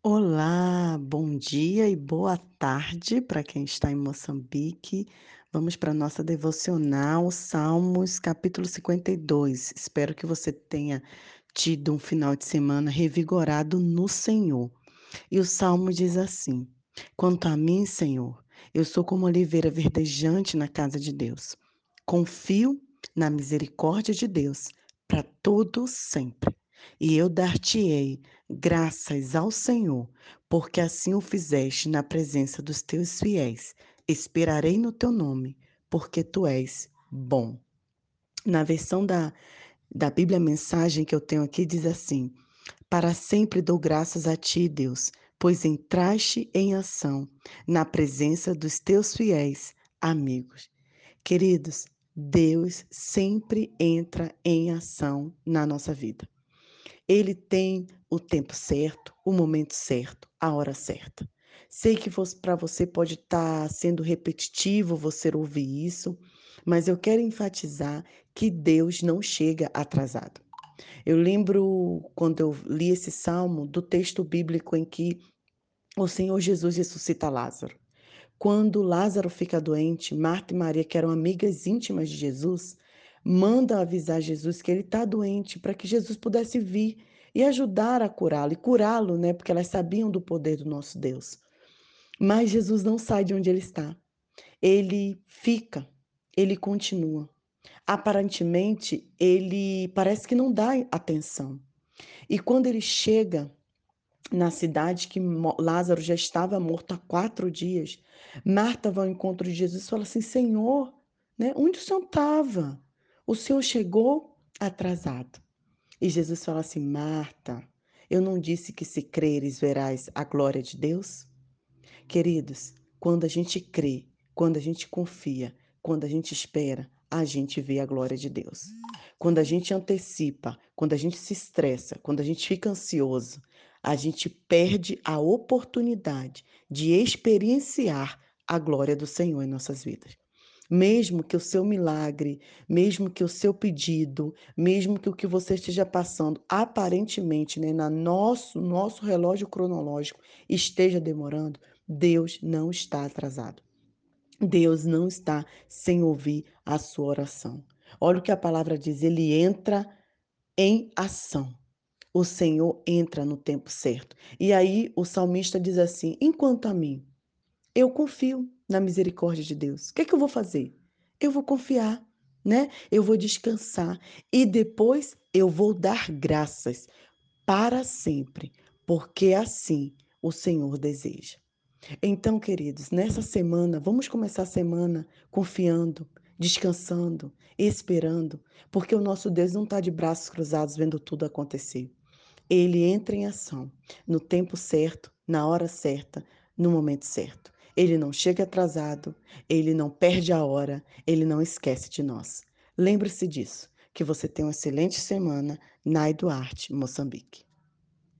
Olá, bom dia e boa tarde para quem está em Moçambique. Vamos para a nossa devocional, Salmos, capítulo 52. Espero que você tenha tido um final de semana revigorado no Senhor. E o salmo diz assim: Quanto a mim, Senhor, eu sou como oliveira verdejante na casa de Deus. Confio na misericórdia de Deus para todo sempre. E eu dar-te-ei graças ao Senhor, porque assim o fizeste na presença dos teus fiéis. Esperarei no teu nome, porque tu és bom. Na versão da, da Bíblia Mensagem que eu tenho aqui, diz assim: Para sempre dou graças a ti, Deus, pois entraste em ação na presença dos teus fiéis amigos. Queridos, Deus sempre entra em ação na nossa vida. Ele tem o tempo certo, o momento certo, a hora certa. Sei que para você pode estar tá sendo repetitivo você ouvir isso, mas eu quero enfatizar que Deus não chega atrasado. Eu lembro quando eu li esse salmo do texto bíblico em que o Senhor Jesus ressuscita Lázaro. Quando Lázaro fica doente, Marta e Maria, que eram amigas íntimas de Jesus, manda avisar Jesus que ele está doente para que Jesus pudesse vir e ajudar a curá-lo e curá-lo, né? Porque elas sabiam do poder do nosso Deus. Mas Jesus não sai de onde ele está. Ele fica, ele continua. Aparentemente, ele parece que não dá atenção. E quando ele chega na cidade que Lázaro já estava morto há quatro dias, Marta vai ao encontro de Jesus e fala assim: Senhor, né, onde o senhor estava? O Senhor chegou atrasado. E Jesus fala assim: Marta, eu não disse que se creres verás a glória de Deus? Queridos, quando a gente crê, quando a gente confia, quando a gente espera, a gente vê a glória de Deus. Quando a gente antecipa, quando a gente se estressa, quando a gente fica ansioso, a gente perde a oportunidade de experienciar a glória do Senhor em nossas vidas mesmo que o seu milagre, mesmo que o seu pedido, mesmo que o que você esteja passando, aparentemente, né, na nosso nosso relógio cronológico esteja demorando, Deus não está atrasado. Deus não está sem ouvir a sua oração. Olha o que a palavra diz, ele entra em ação. O Senhor entra no tempo certo. E aí o salmista diz assim: enquanto a mim, eu confio na misericórdia de Deus. O que é que eu vou fazer? Eu vou confiar, né? Eu vou descansar e depois eu vou dar graças para sempre, porque assim o Senhor deseja. Então, queridos, nessa semana, vamos começar a semana confiando, descansando, esperando, porque o nosso Deus não está de braços cruzados vendo tudo acontecer. Ele entra em ação no tempo certo, na hora certa, no momento certo. Ele não chega atrasado, ele não perde a hora, ele não esquece de nós. Lembre-se disso. Que você tenha uma excelente semana. Nai Duarte, Moçambique.